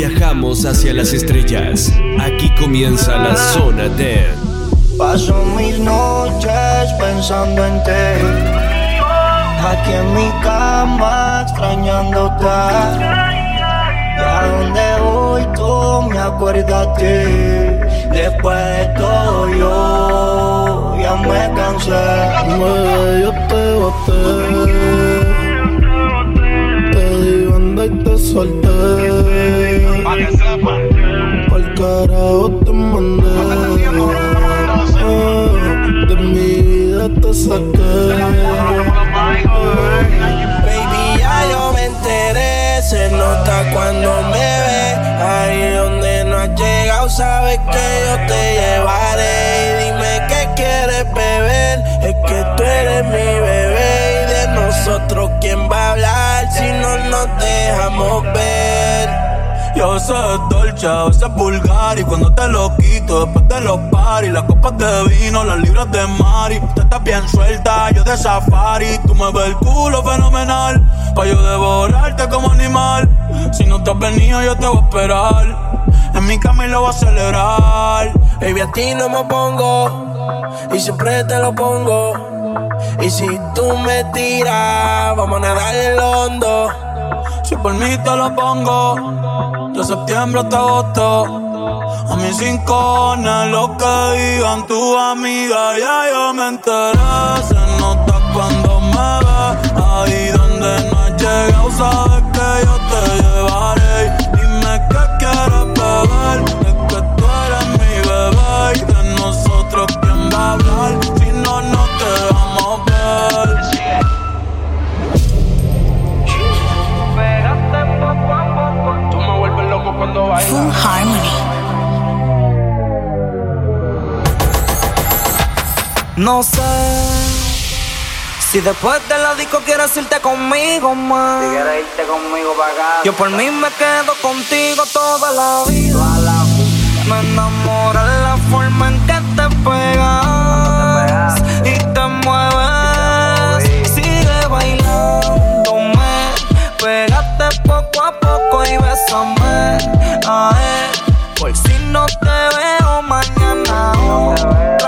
Viajamos hacia las estrellas. Aquí comienza la zona de. Paso mis noches pensando en ti. Aquí en mi cama extrañándote. Y a donde voy tú me acuerdas de ti. Después de todo yo ya me cansé. Me yo te boté. Y te solté. Pa'l carajo te mandé. Ah, De mi vida te saqué. Yo sé dolce, a veces vulgar Y cuando te lo quito después de los paris Las copas de vino, las libras de mari. Tú estás bien suelta, yo de safari. Tú me ves el culo fenomenal Pa' yo devorarte como animal. Si no te has venido yo te voy a esperar. En mi cama lo voy a celebrar. Baby, a ti no me pongo y siempre te lo pongo. Y si tú me tiras, vamos a nadar el hondo. Si por mí te lo pongo De septiembre hasta agosto. A mis cinco lo que digan tu amiga Ya yo me enteré. Se nota cuando me ves Ahí donde no has llegado Sabes que yo te llevaré No sé si después de la disco quieres irte conmigo más. quieres irte conmigo para acá. Yo por mí me quedo contigo toda la vida. Me enamora la forma en que te pegas y te mueves. Sigue bailándome, pégate poco a poco y bésame. Ay, por si no te veo mañana.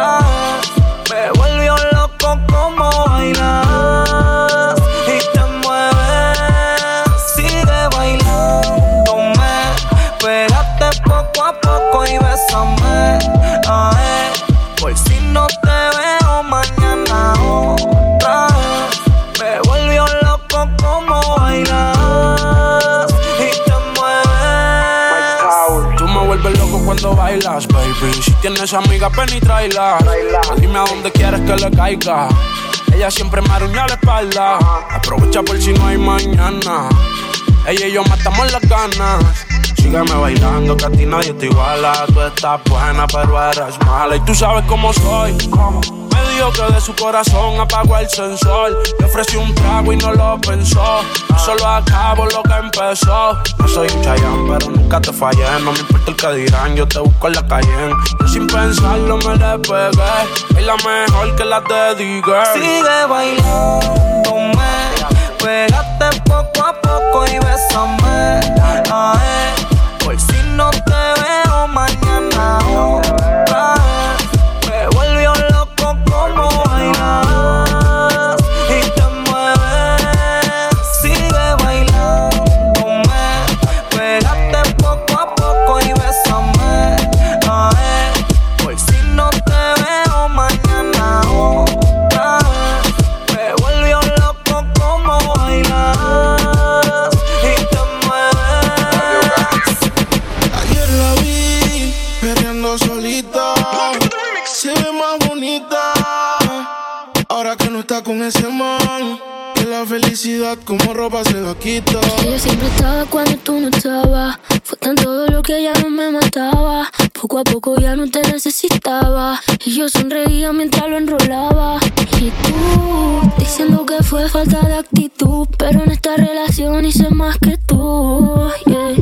Cuando bailas, baby. Si tienes amiga, ven y tráela. Dime a dónde quieres que le caiga. Ella siempre me arruña la espalda. Aprovecha por si no hay mañana. Ella y yo matamos las ganas. Sígueme bailando, que a ti nadie te iguala. Tú estás buena, pero eres mala. Y tú sabes cómo soy. Que de su corazón apagó el sensor. Le ofrecí un trago y no lo pensó. Solo acabo lo que empezó. No soy un chayán, pero nunca te fallé. No me importa el que dirán, yo te busco en la calle. Yo sin pensarlo me le pegué. Es la mejor que la dediqué. Sigue bailándome, pégate poco a poco y bésame. Ay, por si no te veo mañana que no está con ese man. Que la felicidad como ropa se la quita. Ella siempre estaba cuando tú no estabas. Fue tan todo lo que ya no me mataba. Poco a poco ya no te necesitaba. Y yo sonreía mientras lo enrolaba. Y tú, diciendo que fue falta de actitud. Pero en esta relación hice más que tú. Yeah.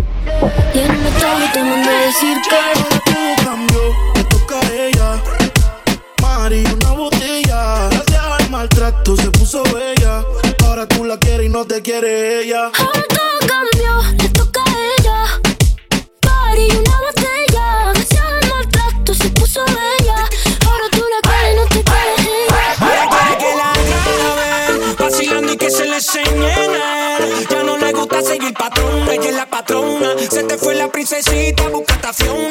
Y en el te mandé decir que. se puso bella. Ahora tú la quieres y no te quiere ella. Ahora todo cambió, le toca a ella. Party una botella. Gracias al maltrato se puso bella. Ahora tú la quieres y no te quieres ella. Ahora quiere que la grabe, vacilando y que se le enseñe. Ya no le gusta seguir patrona, ella es la patrona. Se te fue la princesita, busca estación.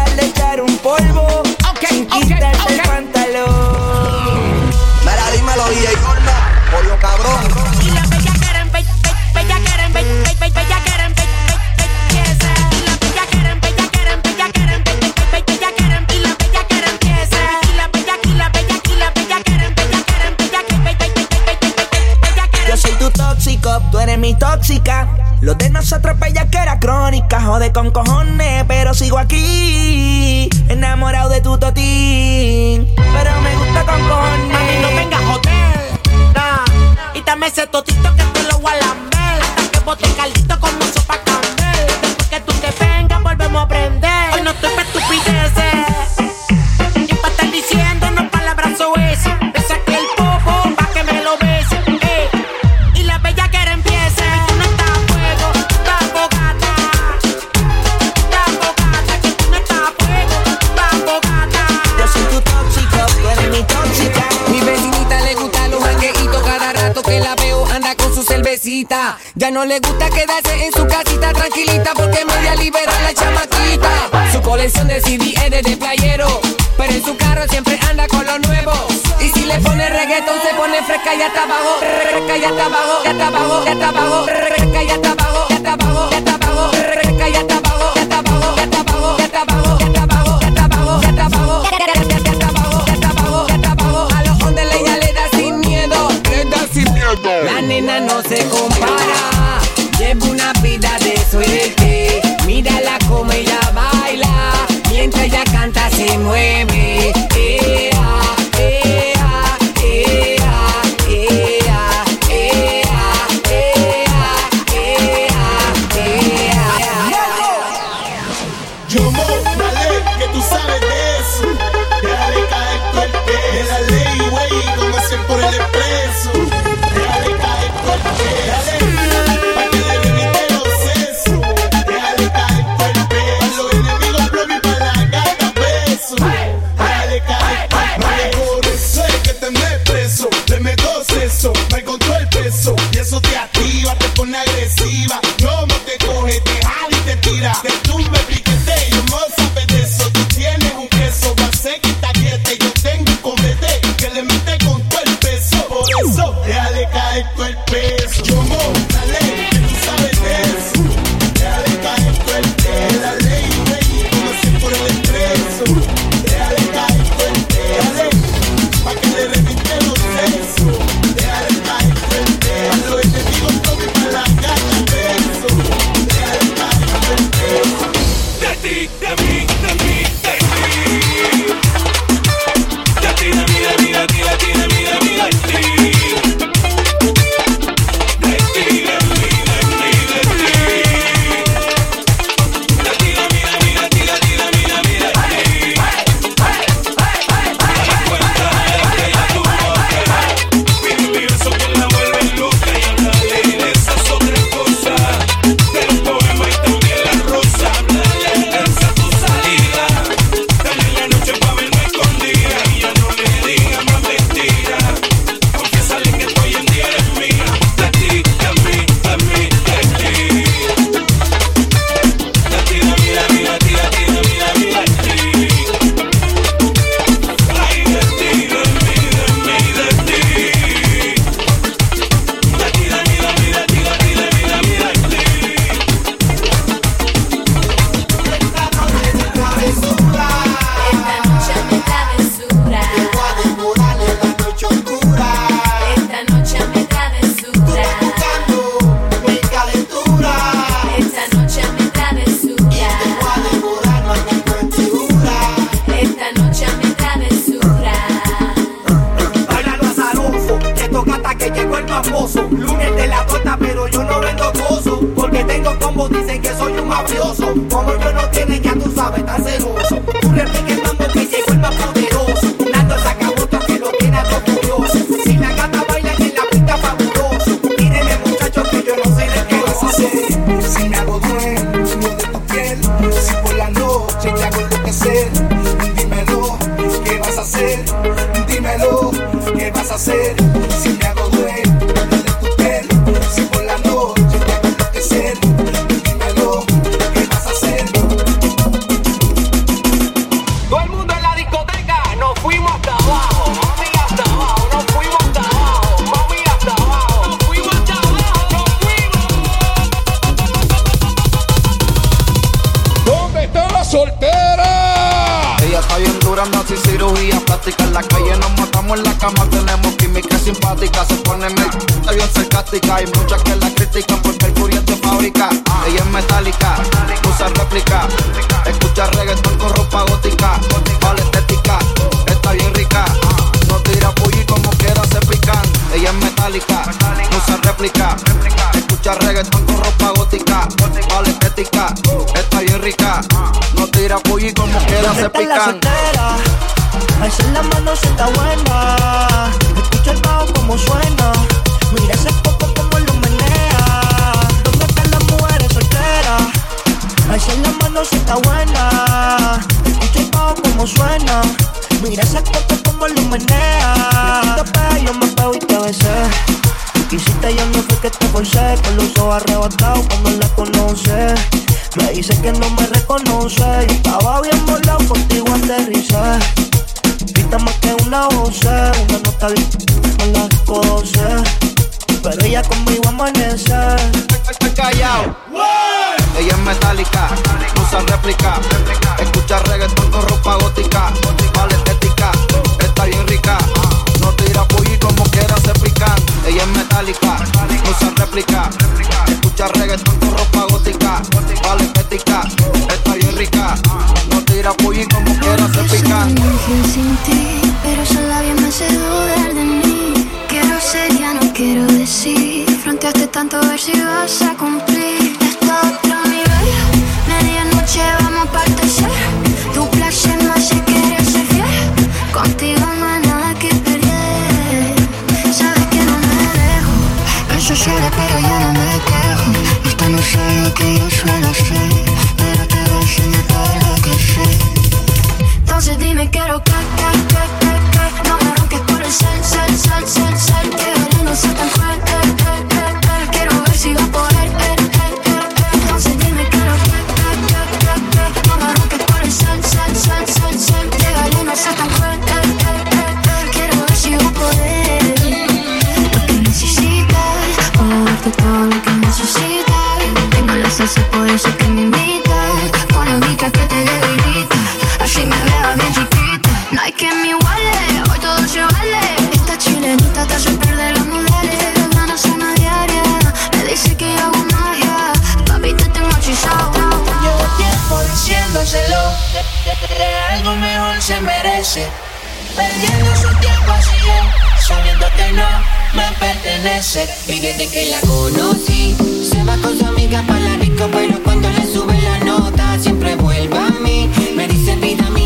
jode con cojones, pero sigo aquí. Enamorado de tu totín, pero me gusta con cojones. A no venga a joder. Y dame ese totito que te lo voy a. Hasta que bote caldito con un sopa no le gusta quedarse en su casita tranquilita porque media libera la chamaquita. Su colección de CD es de, playero, pero en su carro siempre anda con lo nuevo. Y si le pone reggaeton se pone fresca y hasta abajo, fresca y hasta abajo, abajo, hasta abajo, fresca y hasta abajo, hasta abajo. doctorando sin cirugía plástica. En la calle nos matamos en la cama, tenemos química simpática. Se ponen el bien sarcástica. Hay muchas que la critican porque el curioso fábrica. Ella es metálica, usa réplica. Escucha reggaetón con ropa gótica. Vale está bien rica no tira y como quiera se pican. Ella es metálica, no se réplica. Escucha reggaeton con ropa gótica. Vale estética, uh. está bien rica. No tira y como quiera se pican. Alza la mano si está buena. Escucha el bajo como suena. Mira ese poco como lo menea. ¿Dónde están las mujeres solteras? Alza la mano si está buena. Escucha el bajo como suena. Mira ese coco como lo menea. Te pego, yo me pego y te besé. Quisiste yo no fue que te forcé. Con los ojos arrebatados cuando la conoce. Me dice que no me reconoce. Yo estaba bien volado, contigo aterrizar Pita más que una once. Una nota con las cosas. Pero ella conmigo amanece. Callado. Ella es metálica, usa réplica. Escucha reggaetón con ropa gótica. Vale, réplica. Escucha reggaetón con ropa gótica. Vale estética, está bien rica. No tira y como quiera se pica. Soy sin ti, pero esa labia me hace dudar de mí. Quiero ser, ya no quiero decir. Fronteaste tanto a ver si vas a cumplir. que yo suelo pero. Entonces dime, quiero que. amanecer Y desde que la conocí Se va con su amiga para la disco Pero cuando le sube la nota Siempre vuelve a mí. Me dice vida mía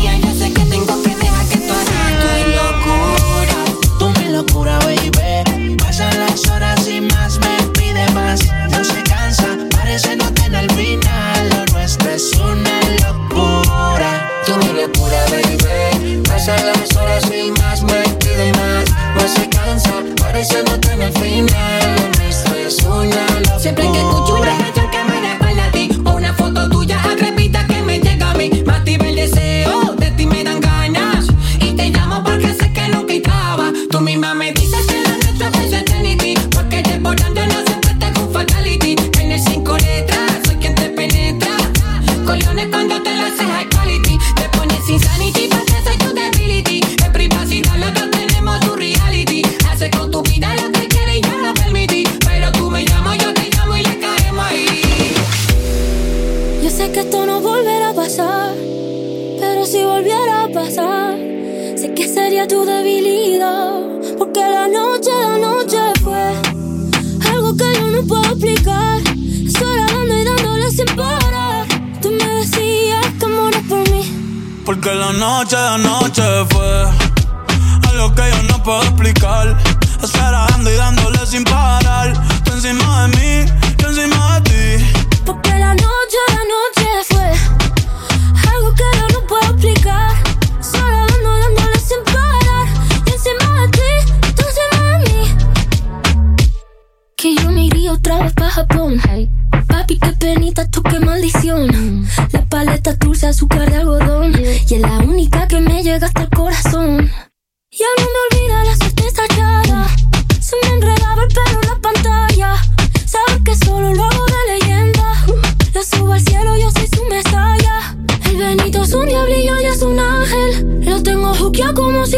noche no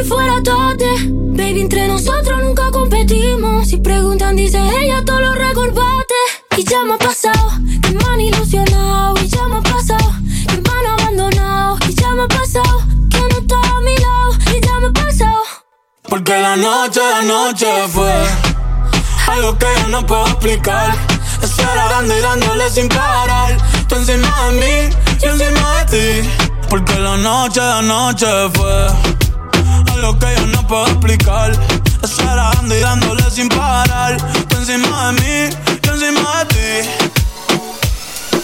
fuera tarde. Baby, entre nosotros nunca competimos. Si preguntan, dice ella, todo lo recordate. Y ya me ha pasado, que me han ilusionado. Y ya me ha pasado, que me han abandonado. Y ya me ha pasado, que no está a mi lado. Y ya me ha pasado. Porque la noche, la noche fue algo que yo no puedo explicar. Estar dando y dándole sin parar. Tú encima de mí, yo encima de ti. Porque la noche, la noche fue lo que yo no puedo explicar. Azarando y dándole sin parar. Tú encima de mí, yo encima de ti.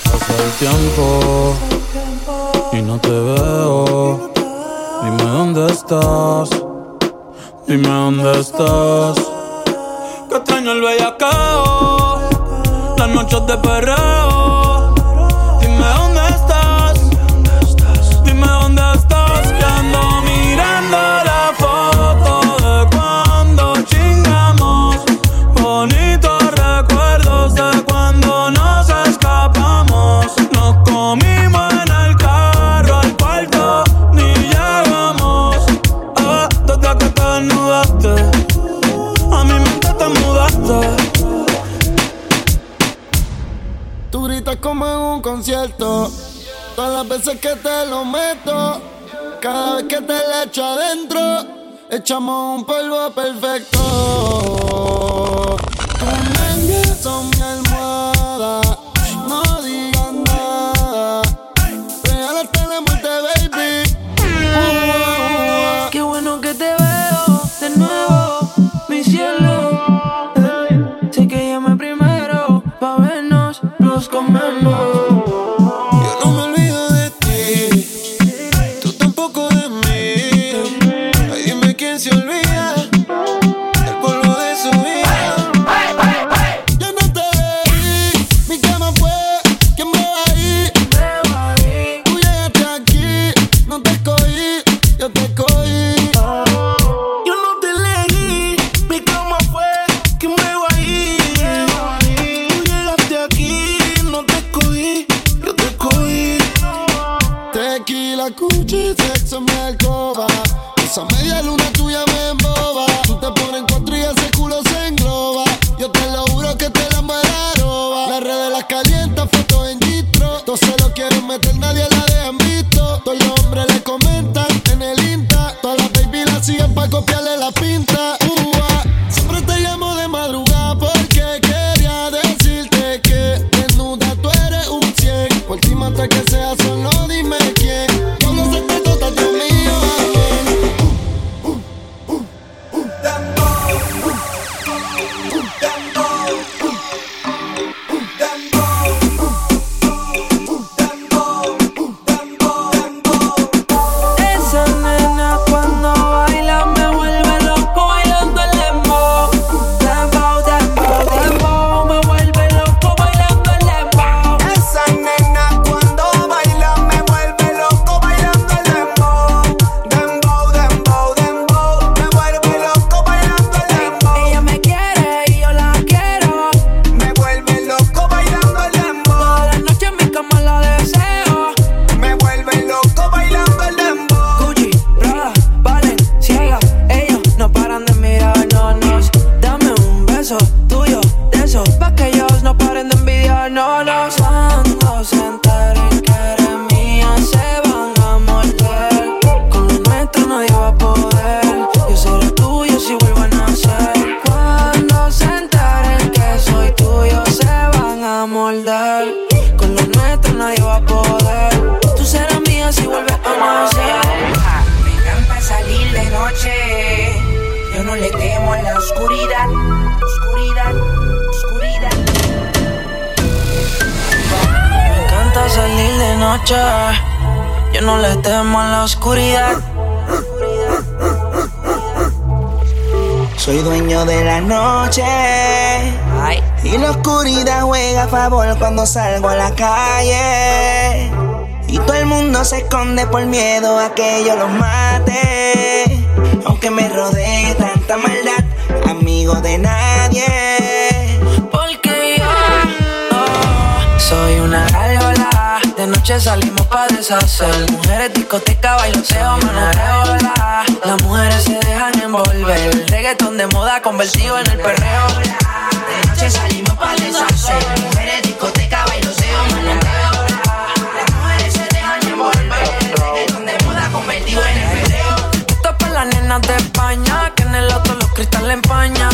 Pasa el tiempo y no te veo. Dime dónde estás. Dime dónde estás. Que extraño el bellacao. Las noches de perreo veces que te lo meto, cada vez que te la echo adentro, echamos un polvo perfecto. dueño de la noche. Y la oscuridad juega a favor cuando salgo a la calle. Y todo el mundo se esconde por miedo a que yo los mate. Aunque me rodee tanta maldad, amigo de nadie. Porque yo soy una gárgola. De noche salimos para deshacer. Mujeres, discoteca, bailoteo, manoreo, la. Las mujeres se envolver. El reggaetón de moda convertido en el perreo. De noche salimos para deshacer. Mujeres, discoteca, bailoseo, malandreo. Las mujeres se dejan envolver. El reggaetón de moda convertido en el perreo. Esto es para las nenas de España, que en el auto los cristales empañan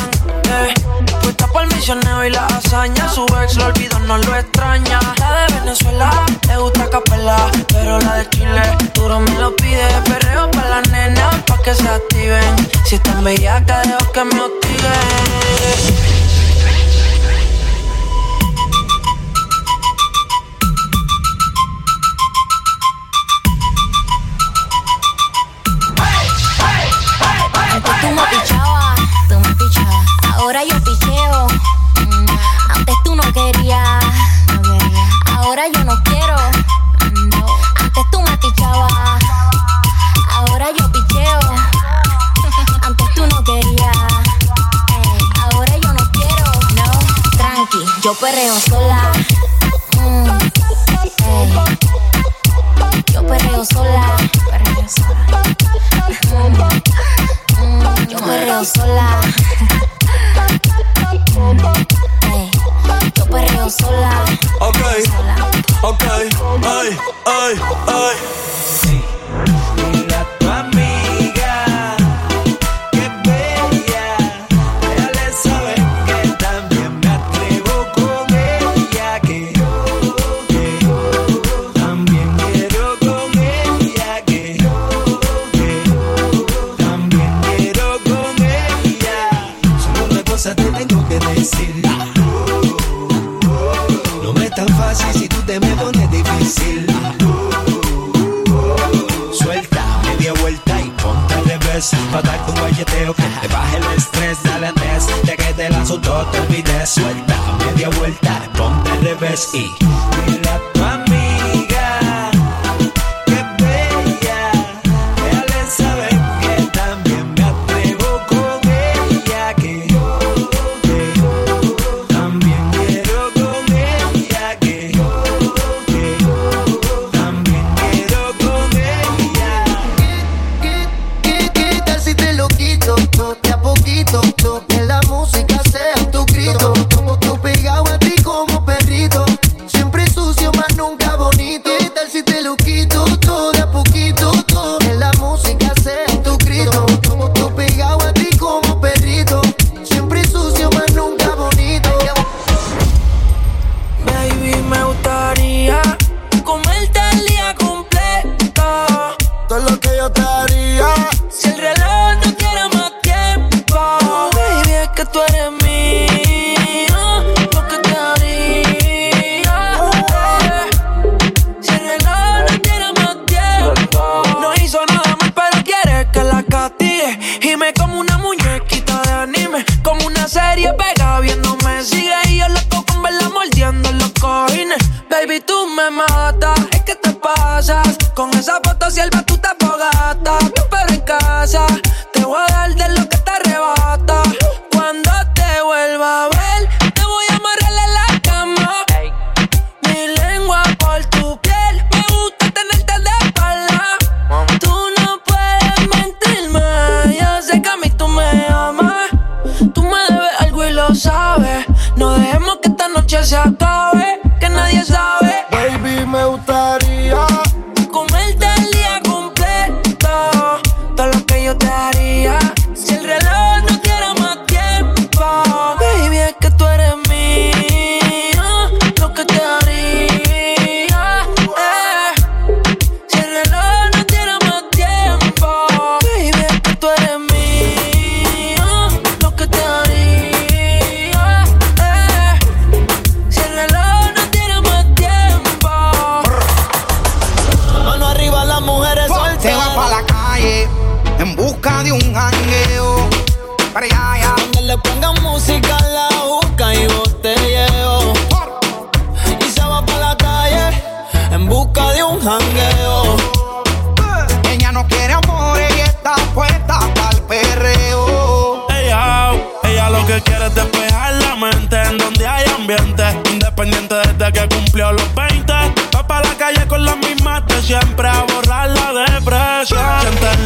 y la hazaña. Su ex lo olvido, no lo extraña. La de Venezuela le gusta capela, pero la de Chile duro me lo pide. Perreo para la nena, pa' que se activen. Si están bellaca, dejo que me hostiguen. Tú me pichabas, tú me pichabas. Ahora yo no quería. Ahora yo no quiero. Antes tú me pichabas. Ahora yo picheo. Antes tú no querías. Eh. Ahora yo no quiero. No. Tranqui, yo perreo sola. 가자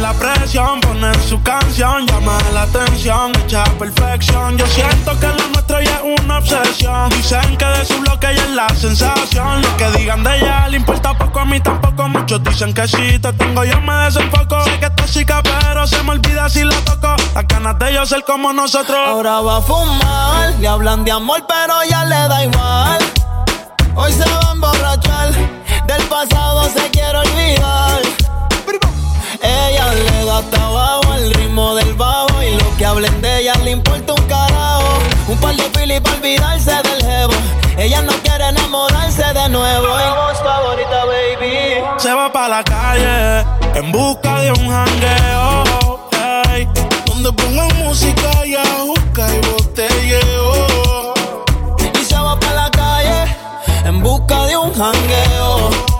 la presión, poner su canción, llama la atención, hecha perfección. Yo siento que lo nuestro ya es una obsesión. Dicen que de su bloque ella es la sensación. Lo que digan de ella le importa poco, a mí tampoco. Muchos dicen que si te tengo yo me desenfoco. Sé que es tóxica, pero se me olvida si la toco. Las ganas de ellos ser como nosotros. Ahora va a fumar, le hablan de amor, pero ya le da igual. Hoy se va a emborrachar, del pasado se quiere olvidar ella le da trabajo al ritmo del bajo y lo que hablen de ella le importa un carajo. Un par de pili para olvidarse del jevo. Ella no quiere enamorarse de nuevo. favorita, baby. Se va para la calle en busca de un jangueo. Donde pongan música y a busca y botelleo. Y se va para la calle en busca de un jangueo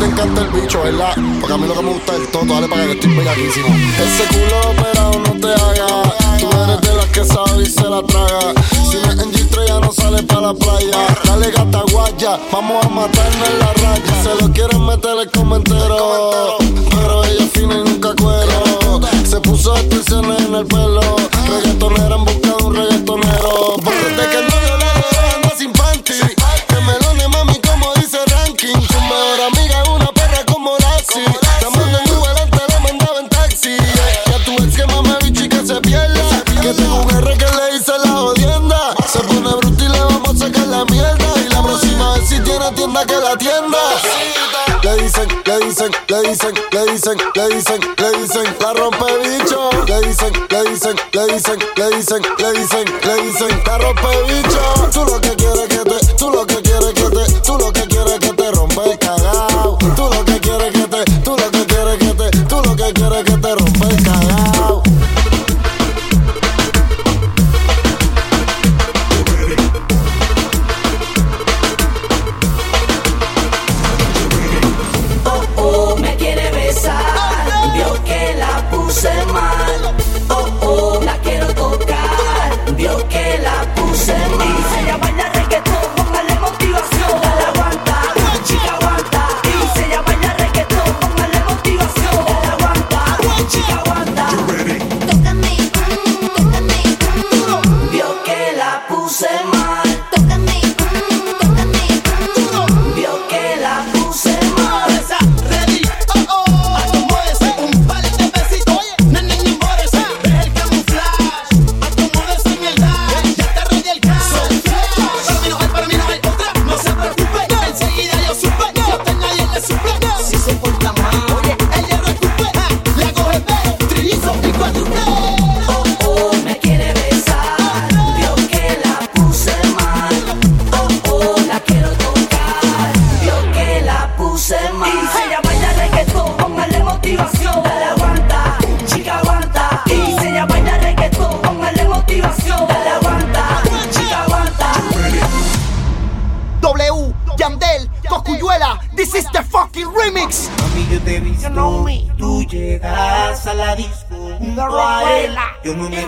te encanta el bicho, ¿verdad? Porque a mí lo que me gusta es todo, dale para que estoy bellaquísimo. Ese culo operado no te haga. Tú eres de las que sabe y se la traga. Si no es en G3 ya no sale para la playa. Dale gata guaya, vamos a matarnos en la raya. Se lo quieren meter el comentero. Pero ella fina y nunca cuero. Se puso extensiones en el pelo. Reggaetonera en busca de un reggaetonero. que la tienda. Le dicen, le dicen, le dicen, le dicen, le dicen, le dicen, la rompe bicho. Le dicen, le dicen, le dicen, le dicen, le dicen, le dicen, la rompe bicho. Tú lo que quieres que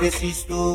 de Cristo.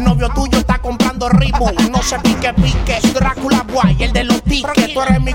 El novio tuyo está comprando Reebok. No se pique, pique. Drácula guay, el de los tickets. Tú eres mi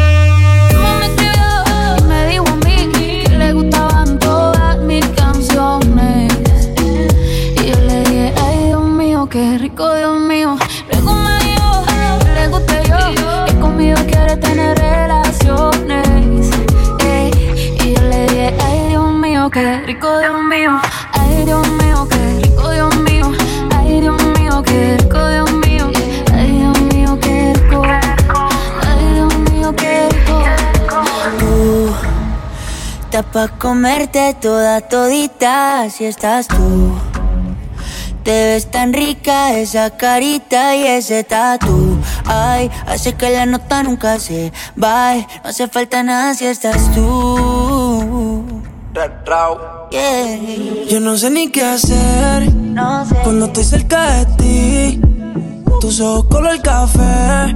Qué rico Dios mío. Ay Dios mío, qué rico Dios mío. Ay Dios mío, qué rico Dios mío. Ay Dios mío, qué rico. Ay Dios mío, qué rico. Tú estás pa' comerte toda todita si estás tú. Te ves tan rica esa carita y ese tatu. Ay, hace que la nota nunca se va. No hace falta nada si estás tú. Yeah. Yo no sé ni qué hacer cuando estoy cerca de ti. Tus ojos color café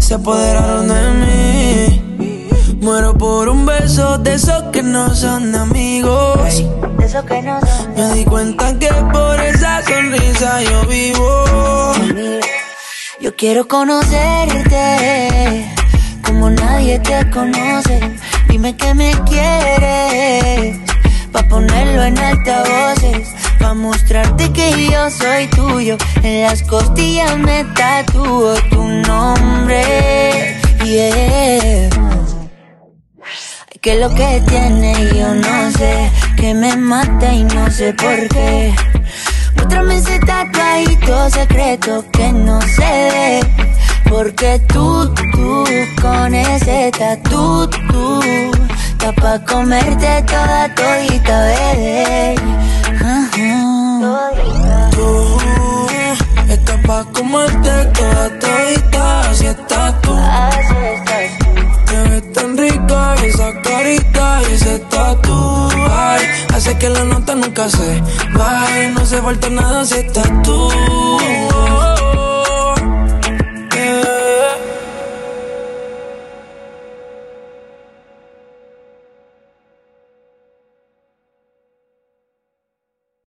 se apoderaron de mí. Muero por un beso de esos que no son amigos. Me di cuenta que por esa sonrisa yo vivo. Yo quiero conocerte como nadie te conoce. Dime que me quieres pa ponerlo en altavoces, pa mostrarte que yo soy tuyo. En las costillas me tatúo tu nombre. Yeah. Que lo que tiene yo no sé, que me mata y no sé por qué. Muéstrame ese tatuadito secreto que no ve. Porque tú, tú, con ese tatu, tú, está pa' comerte toda todita, bebé. Tú estás pa' comerte toda todita, así estás tú. Te ves tan rica esa carita y ese tatu. Ay, hace que la nota nunca se baje. No se falta nada si estás tú.